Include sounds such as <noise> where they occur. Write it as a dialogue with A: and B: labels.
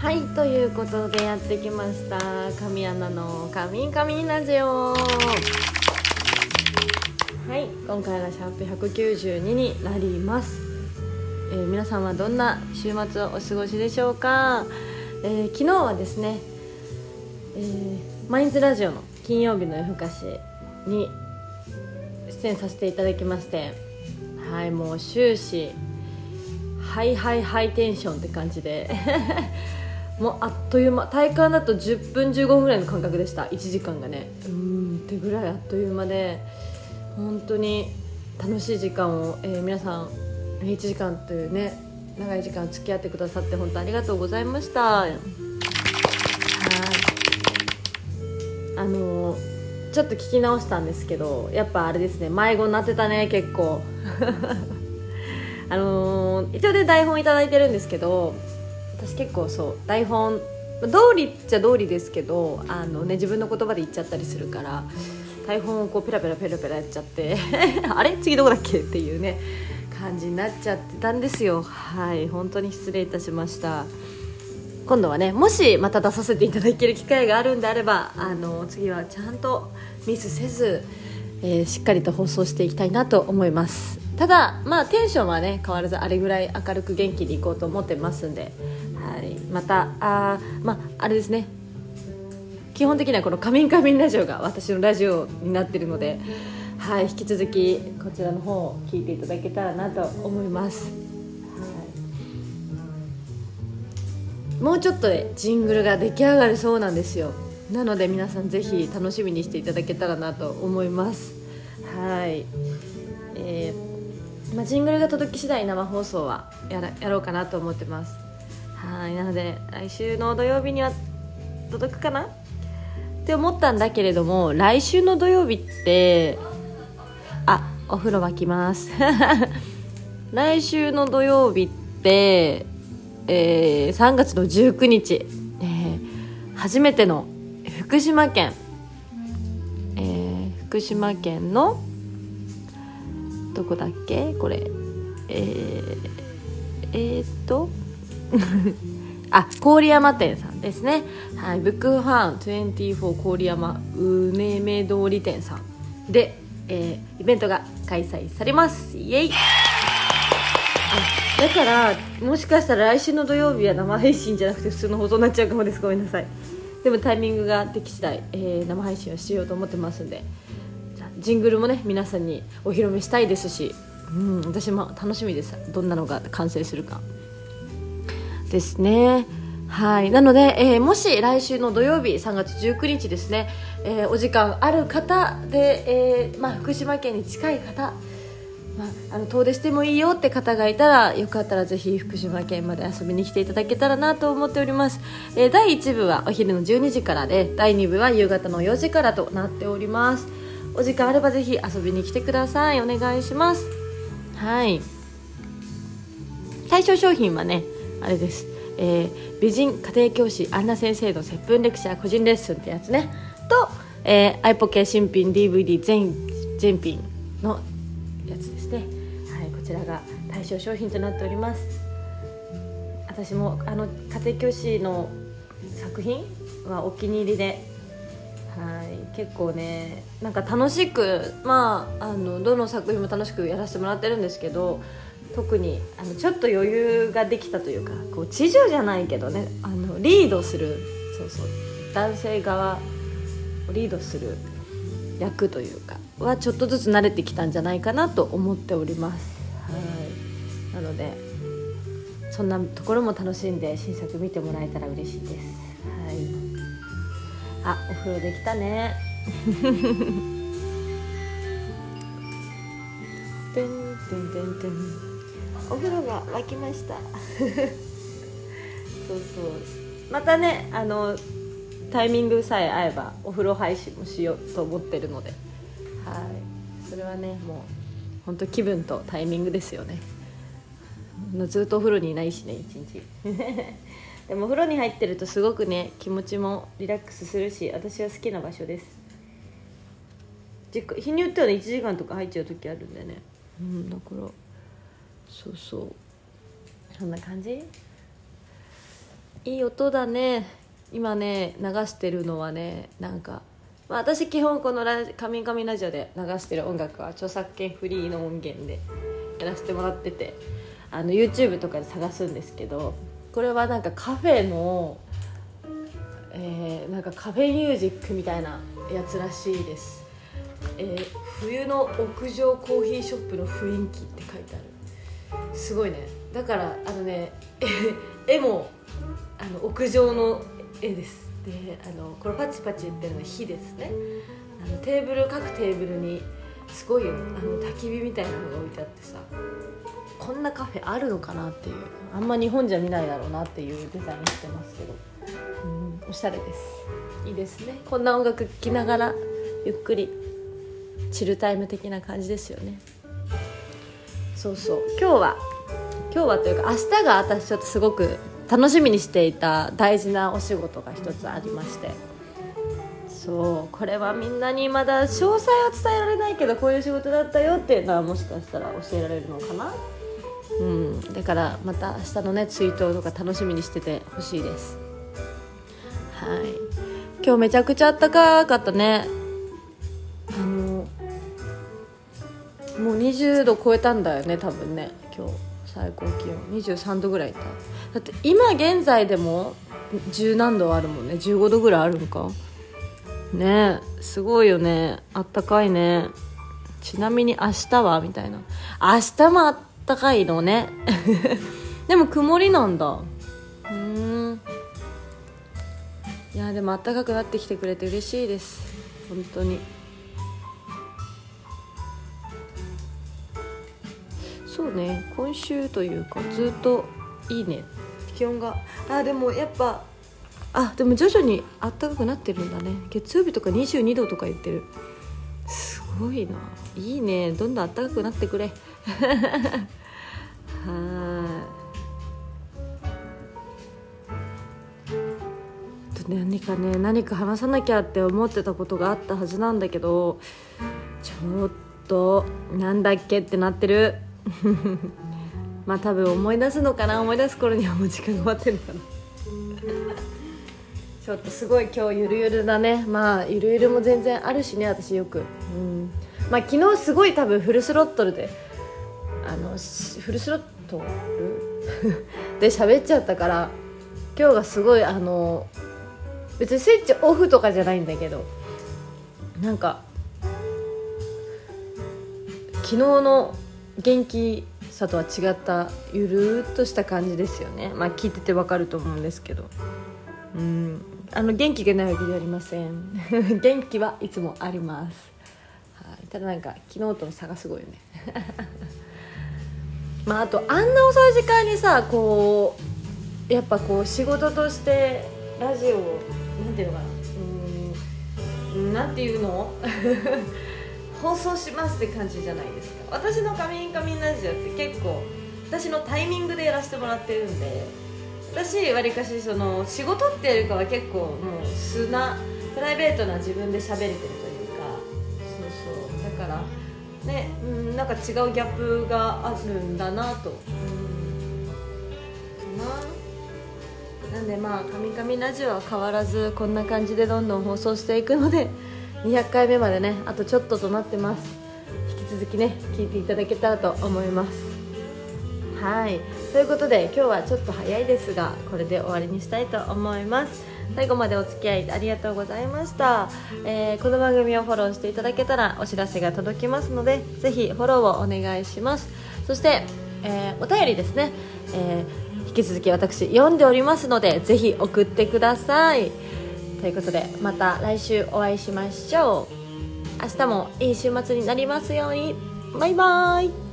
A: はいということでやってきました。神アナの「カミンカミンラジオ」はい今回がシャープ192になります、えー皆さんはどんな週末をお過ごしでしょうか、えー昨日はですね、えーマインズラジオの金曜日の夜更かしに出演させていただきましてはいもう終始ハイハイハイテンションって感じで。もうあっという間体感だと10分15分ぐらいの感覚でした。1時間がね。うーんってぐらいあっという間で本当に楽しい時間を、えー皆さん1時間というね長い時間付き合ってくださって本当ありがとうございました。はい。あのーちょっと聞き直したんですけどやっぱあれですね迷子になってたね結構。<laughs> あのー一応で台本いただいてるんですけど私結構そう台本通りっちゃ通りですけどあの、ね、自分の言葉で言っちゃったりするから台本をこうペラペラペラペラやっちゃって <laughs> あれ？次どこだっけ？っていうね感じになっちゃってたんですよ。はい本当に失礼いたしました。今度はねもしまた出させていただける機会があるんであればあの次はちゃんとミスせず、えーしっかりと放送していきたいなと思います。ただまあテンションはね変わらずあれぐらい明るく元気にいこうと思ってますんで、はい、またあまああれですね。基本的にはこの「カミンカミンラジオ」が私のラジオになってるので、はい、引き続きこちらの方を聞いていただけたらなと思います、はい、もうちょっとでジングルが出来上がるそうなんですよ。なので皆さんぜひ楽しみにしていただけたらなと思います。はい。えーまあ、ジングルが届き次第生放送はやらやろうかなと思ってます。はいなので来週の土曜日には届くかな？って思ったんだけれども来週の土曜日ってあお風呂沸きます。<laughs> 来週の土曜日って、えー3月の19日、えー初めての福島県、えー福島県のどこだっけ？これ。えー、えーっと <laughs> あ郡山店さんですね。はいブックファン24郡山梅目通り店さんで、えーイベントが開催されます。イエイ。あだからもしかしたら来週の土曜日は生配信じゃなくて普通の放送になっちゃうかもです。ごめんなさい。でもタイミングができ次第、えー生配信をしようと思ってますんで。じゃあジングルもね皆さんにお披露目したいですし、うん、私も楽しみです。どんなのが完成するかですね。はい。なので、えーもし来週の土曜日3月19日ですね、えーお時間ある方で、えーまあ、福島県に近い方まあ、あの遠出してもいいよって方がいたらよかったらぜひ福島県まで遊びに来ていただけたらなと思っております、えー第1部はお昼の12時からで第2部は夕方の4時からとなっております。お時間あればぜひ遊びに来てください。お願いします。はい。対象商品はねあれです、えー美人家庭教師アンナ先生の接吻レクチャー個人レッスンってやつね。と、えー、アイポケ新品 DVD 全全品のやつですね。はいこちらが対象商品となっております。私もあの家庭教師の作品はお気に入りではい結構ねなんか楽しくまああのどの作品も楽しくやらせてもらってるんですけど特にあのちょっと余裕ができたというかこう知女じゃないけどねあのリードするそうそう男性側をリードする役というかはちょっとずつ慣れてきたんじゃないかなと思っております。はい。なのでそんなところも楽しんで新作見てもらえたら嬉しいです。はい。あお風呂できたね。てんてんてんてんお風呂が沸きました。<laughs> そうそう。またねあのタイミングさえ合えばお風呂配信もしようと思ってるので。はい。それはねもう本当気分とタイミングですよね。ずっとお風呂にいないしね一日。<laughs> でもお風呂に入ってるとすごくね気持ちもリラックスするし私は好きな場所です。じ日によってはね1時間とか入っちゃう時あるんでね。うんだからそうそう。そんな感じ？いい音だね。今ね流してるのはねなんか、まあ、私基本このラジ「カミンカミラジオ」で流してる音楽は著作権フリーの音源でやらせてもらっててあの YouTube とかで探すんですけどこれはなんかカフェの、えーなんかカフェミュージックみたいなやつらしいです、えー冬の屋上コーヒーショップの雰囲気って書いてある。すごいね。だからあのね <laughs> 絵もあの屋上の絵です。であのこれパチパチ言ってるのは火ですね。あのテーブル各テーブルにすごいよあの焚き火みたいなのが置いてあってさ。こんなカフェあるのかなっていう。あんま日本じゃ見ないだろうなっていうデザインしてますけど、うん、おしゃれです。いいですね。こんな音楽聴きながらゆっくりチルタイム的な感じですよねそうそう。今日は今日はというか明日が私ちょっとすごく楽しみにしていた大事なお仕事が一つありまして。そうこれはみんなにまだ詳細は伝えられないけどこういう仕事だったよっていうのはもしかしたら教えられるのかな？うん。だからまた明日のねツイートとか楽しみにしててほしいです。はい。今日めちゃくちゃ暖かかったね。もう20度超えたんだよね多分ね。今日最高気温。23度ぐらいいた。だって今現在でも十何度あるもんね。15度ぐらいあるんか。ねえ。すごいよね。あったかいね。ちなみに明日は？みたいな。明日もあったかいのね。<laughs> でも曇りなんだ。うん。いやでも暖かくなってきてくれて嬉しいです。本当に。そうね今週というかずっといいね。気温が。あでもやっぱあでも徐々に暖かくなってるんだね。月曜日とか22度とか言ってる。すごいな。いいね。どんどん暖かくなってくれ。<laughs> はい。と何かね何か話さなきゃって思ってたことがあったはずなんだけどちょっとなんだっけってなってる。<laughs> まあ多分思い出すのかな？思い出す頃にはもう時間が終わってるのかな？<laughs> ちょっとすごい今日ゆるゆるだね。まあゆるゆるも全然あるしね私よく。うん。まあ昨日すごい多分フルスロットルであのフルスロットル？<laughs> で喋っちゃったから今日がすごいあの別にスイッチオフとかじゃないんだけどなんか昨日の元気さとは違ったゆるーっとした感じですよね。まあ聞いててわかると思うんですけど。うん。あの元気がないわけじゃありません。<laughs> 元気はいつもあります、はい、ただなんか昨日との差がすごいよね。<laughs> まああとあんな遅い時間にさこうやっぱこう仕事としてラジオをなんていうのかな。うん。なんていうの？<laughs> 放送しますって感じじゃないですか。私の「カミンカミンラジオ」って結構私のタイミングでやらせてもらってるんで私わりかしその仕事っていうかは結構もう素なプライベートな自分で喋れてるというかそうそう。だからねうんなんか違うギャップがあるんだなと。うんかな。なんでまあ「カミカミラジオ」は変わらずこんな感じでどんどん放送していくので200回目までねあとちょっととなってます。続きね聞いていただけたらと思います。はい。ということで今日はちょっと早いですがこれで終わりにしたいと思います。最後までお付き合いありがとうございました、えーこの番組をフォローしていただけたらお知らせが届きますのでぜひフォローをお願いします。そして、えーお便りですね、えー引き続き私読んでおりますのでぜひ送ってください。ということでまた来週お会いしましょう。明日もいい週末になりますように。バイバイ。